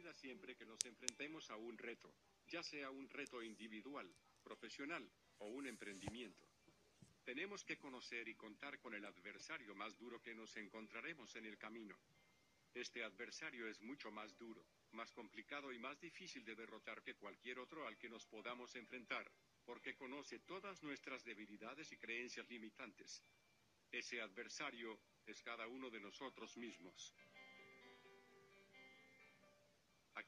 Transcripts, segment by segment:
vida siempre que nos enfrentemos a un reto, ya sea un reto individual, profesional o un emprendimiento. Tenemos que conocer y contar con el adversario más duro que nos encontraremos en el camino. Este adversario es mucho más duro, más complicado y más difícil de derrotar que cualquier otro al que nos podamos enfrentar, porque conoce todas nuestras debilidades y creencias limitantes. Ese adversario es cada uno de nosotros mismos.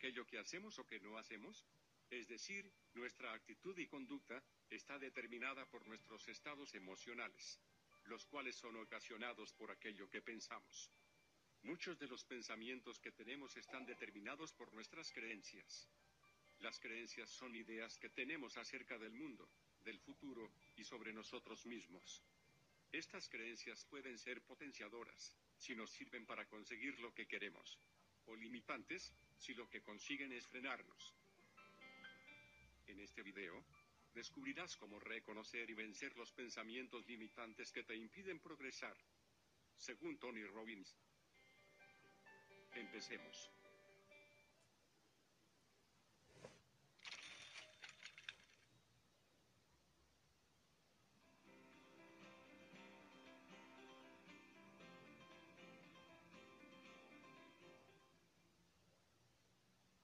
Aquello que hacemos o que no hacemos, es decir, nuestra actitud y conducta, está determinada por nuestros estados emocionales, los cuales son ocasionados por aquello que pensamos. Muchos de los pensamientos que tenemos están determinados por nuestras creencias. Las creencias son ideas que tenemos acerca del mundo, del futuro y sobre nosotros mismos. Estas creencias pueden ser potenciadoras, si nos sirven para conseguir lo que queremos, o limitantes, si lo que consiguen es frenarnos. En este video, descubrirás cómo reconocer y vencer los pensamientos limitantes que te impiden progresar. Según Tony Robbins. Empecemos.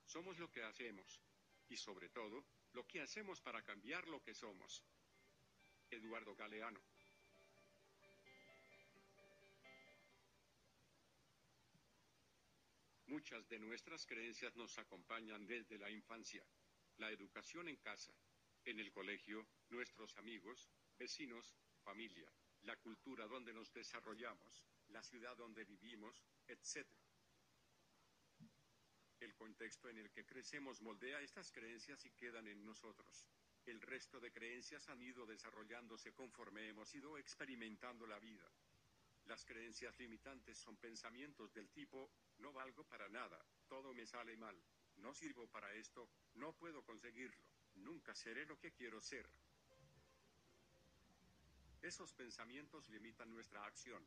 Somos lo que hacemos. Y sobre todo, lo que hacemos para cambiar lo que somos. Eduardo Galeano. Muchas de nuestras creencias nos acompañan desde la infancia. La educación en casa, en el colegio, nuestros amigos, vecinos, familia, la cultura donde nos desarrollamos, la ciudad donde vivimos, etc. El contexto en el que crecemos moldea estas creencias y quedan en nosotros. El resto de creencias han ido desarrollándose conforme hemos ido experimentando la vida. Las creencias limitantes son pensamientos del tipo, no valgo para nada, todo me sale mal, no sirvo para esto, no puedo conseguirlo, nunca seré lo que quiero ser. Esos pensamientos limitan nuestra acción.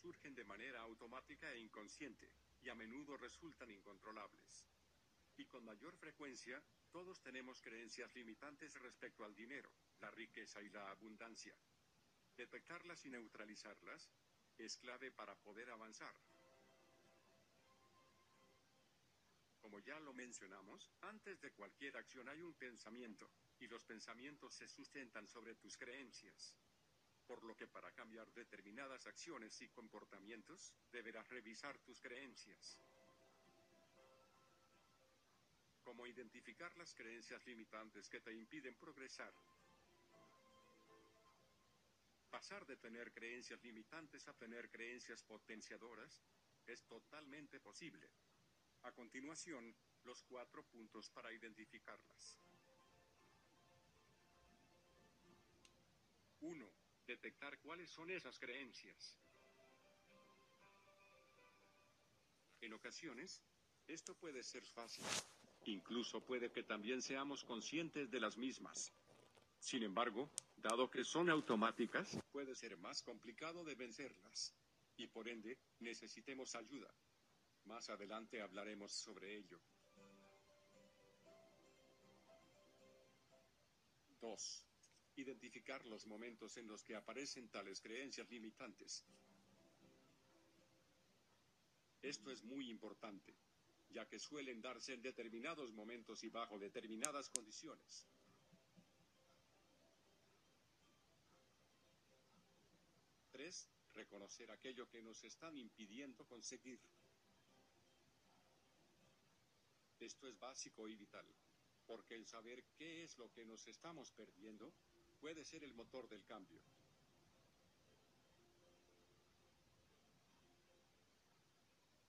Surgen de manera automática e inconsciente, y a menudo resultan incontrolables. Y con mayor frecuencia, todos tenemos creencias limitantes respecto al dinero, la riqueza y la abundancia. Detectarlas y neutralizarlas es clave para poder avanzar. Como ya lo mencionamos, antes de cualquier acción hay un pensamiento, y los pensamientos se sustentan sobre tus creencias. Por lo que para cambiar determinadas acciones y comportamientos, deberás revisar tus creencias. Cómo identificar las creencias limitantes que te impiden progresar. Pasar de tener creencias limitantes a tener creencias potenciadoras es totalmente posible. A continuación, los cuatro puntos para identificarlas. 1. Detectar cuáles son esas creencias. En ocasiones, esto puede ser fácil. Incluso puede que también seamos conscientes de las mismas. Sin embargo, dado que son automáticas, puede ser más complicado de vencerlas. Y por ende, necesitemos ayuda. Más adelante hablaremos sobre ello. 2. Identificar los momentos en los que aparecen tales creencias limitantes. Esto es muy importante, ya que suelen darse en determinados momentos y bajo determinadas condiciones. 3. Reconocer aquello que nos están impidiendo conseguir. Esto es básico y vital, porque el saber qué es lo que nos estamos perdiendo puede ser el motor del cambio.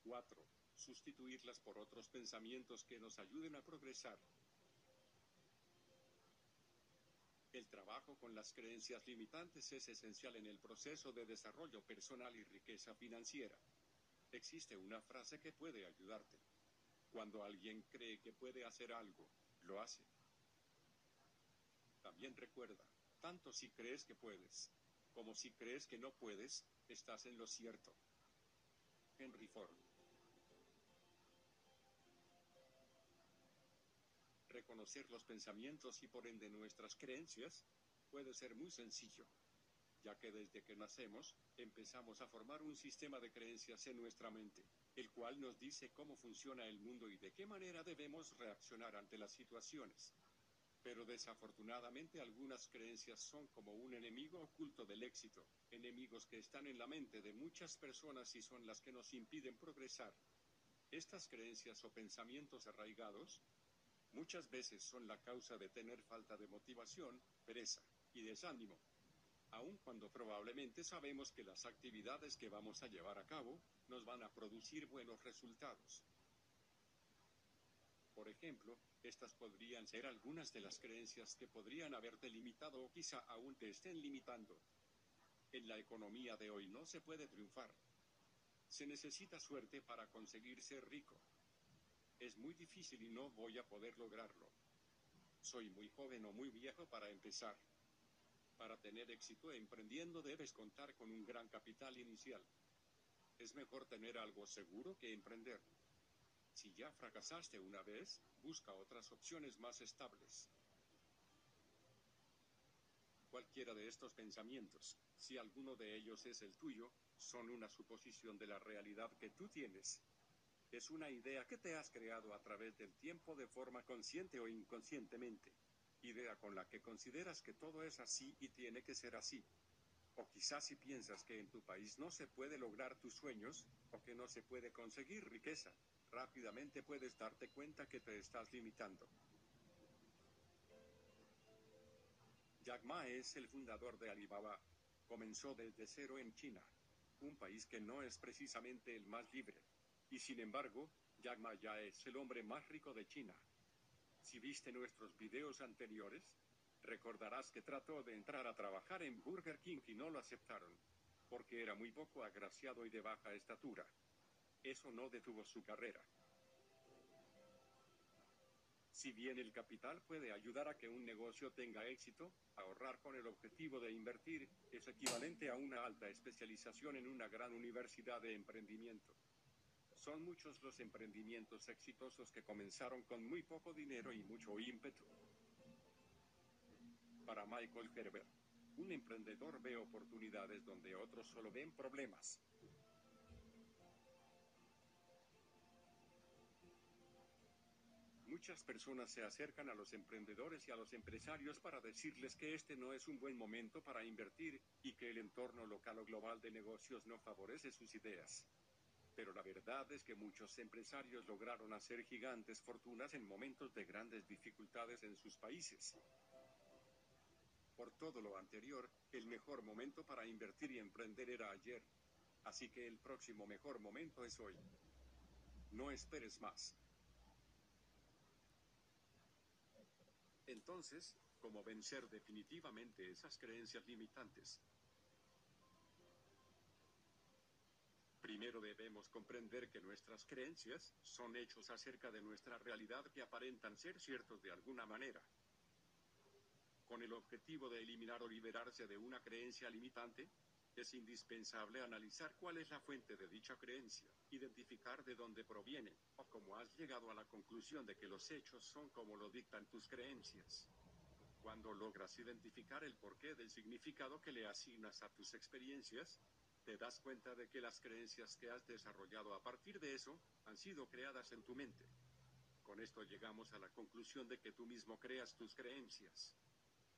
4. Sustituirlas por otros pensamientos que nos ayuden a progresar. El trabajo con las creencias limitantes es esencial en el proceso de desarrollo personal y riqueza financiera. Existe una frase que puede ayudarte. Cuando alguien cree que puede hacer algo, lo hace. También recuerda, tanto si crees que puedes, como si crees que no puedes, estás en lo cierto. Henry Ford. conocer los pensamientos y por ende nuestras creencias puede ser muy sencillo, ya que desde que nacemos empezamos a formar un sistema de creencias en nuestra mente, el cual nos dice cómo funciona el mundo y de qué manera debemos reaccionar ante las situaciones. Pero desafortunadamente algunas creencias son como un enemigo oculto del éxito, enemigos que están en la mente de muchas personas y son las que nos impiden progresar. Estas creencias o pensamientos arraigados muchas veces son la causa de tener falta de motivación, pereza y desánimo, aun cuando probablemente sabemos que las actividades que vamos a llevar a cabo nos van a producir buenos resultados. Por ejemplo, estas podrían ser algunas de las creencias que podrían haberte limitado o quizá aún te estén limitando. En la economía de hoy no se puede triunfar. Se necesita suerte para conseguir ser rico. Es muy difícil y no voy a poder lograrlo. Soy muy joven o muy viejo para empezar. Para tener éxito emprendiendo debes contar con un gran capital inicial. Es mejor tener algo seguro que emprender. Si ya fracasaste una vez, busca otras opciones más estables. Cualquiera de estos pensamientos, si alguno de ellos es el tuyo, son una suposición de la realidad que tú tienes. Es una idea que te has creado a través del tiempo de forma consciente o inconscientemente. Idea con la que consideras que todo es así y tiene que ser así. O quizás si piensas que en tu país no se puede lograr tus sueños o que no se puede conseguir riqueza, rápidamente puedes darte cuenta que te estás limitando. Jack Ma es el fundador de Alibaba. Comenzó desde cero en China, un país que no es precisamente el más libre. Y sin embargo, Jack Ma ya es el hombre más rico de China. Si viste nuestros videos anteriores, recordarás que trató de entrar a trabajar en Burger King y no lo aceptaron, porque era muy poco agraciado y de baja estatura. Eso no detuvo su carrera. Si bien el capital puede ayudar a que un negocio tenga éxito, ahorrar con el objetivo de invertir es equivalente a una alta especialización en una gran universidad de emprendimiento. Son muchos los emprendimientos exitosos que comenzaron con muy poco dinero y mucho ímpetu. Para Michael Gerber, un emprendedor ve oportunidades donde otros solo ven problemas. Muchas personas se acercan a los emprendedores y a los empresarios para decirles que este no es un buen momento para invertir y que el entorno local o global de negocios no favorece sus ideas. Pero la verdad es que muchos empresarios lograron hacer gigantes fortunas en momentos de grandes dificultades en sus países. Por todo lo anterior, el mejor momento para invertir y emprender era ayer. Así que el próximo mejor momento es hoy. No esperes más. Entonces, ¿cómo vencer definitivamente esas creencias limitantes? Primero debemos comprender que nuestras creencias son hechos acerca de nuestra realidad que aparentan ser ciertos de alguna manera. Con el objetivo de eliminar o liberarse de una creencia limitante, es indispensable analizar cuál es la fuente de dicha creencia, identificar de dónde proviene, o cómo has llegado a la conclusión de que los hechos son como lo dictan tus creencias. Cuando logras identificar el porqué del significado que le asignas a tus experiencias, te das cuenta de que las creencias que has desarrollado a partir de eso han sido creadas en tu mente. Con esto llegamos a la conclusión de que tú mismo creas tus creencias.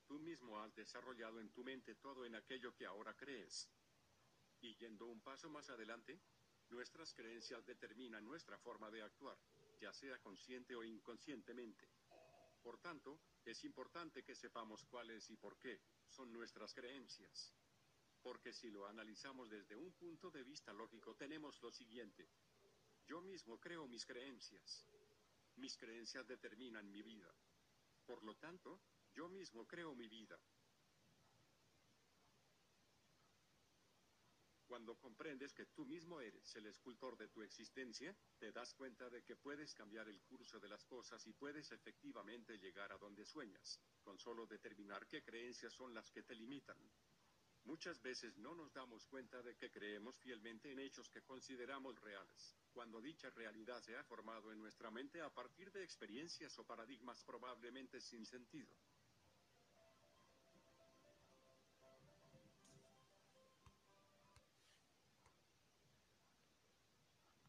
Tú mismo has desarrollado en tu mente todo en aquello que ahora crees. Y yendo un paso más adelante, nuestras creencias determinan nuestra forma de actuar, ya sea consciente o inconscientemente. Por tanto, es importante que sepamos cuáles y por qué son nuestras creencias. Porque si lo analizamos desde un punto de vista lógico, tenemos lo siguiente. Yo mismo creo mis creencias. Mis creencias determinan mi vida. Por lo tanto, yo mismo creo mi vida. Cuando comprendes que tú mismo eres el escultor de tu existencia, te das cuenta de que puedes cambiar el curso de las cosas y puedes efectivamente llegar a donde sueñas, con solo determinar qué creencias son las que te limitan. Muchas veces no nos damos cuenta de que creemos fielmente en hechos que consideramos reales, cuando dicha realidad se ha formado en nuestra mente a partir de experiencias o paradigmas probablemente sin sentido.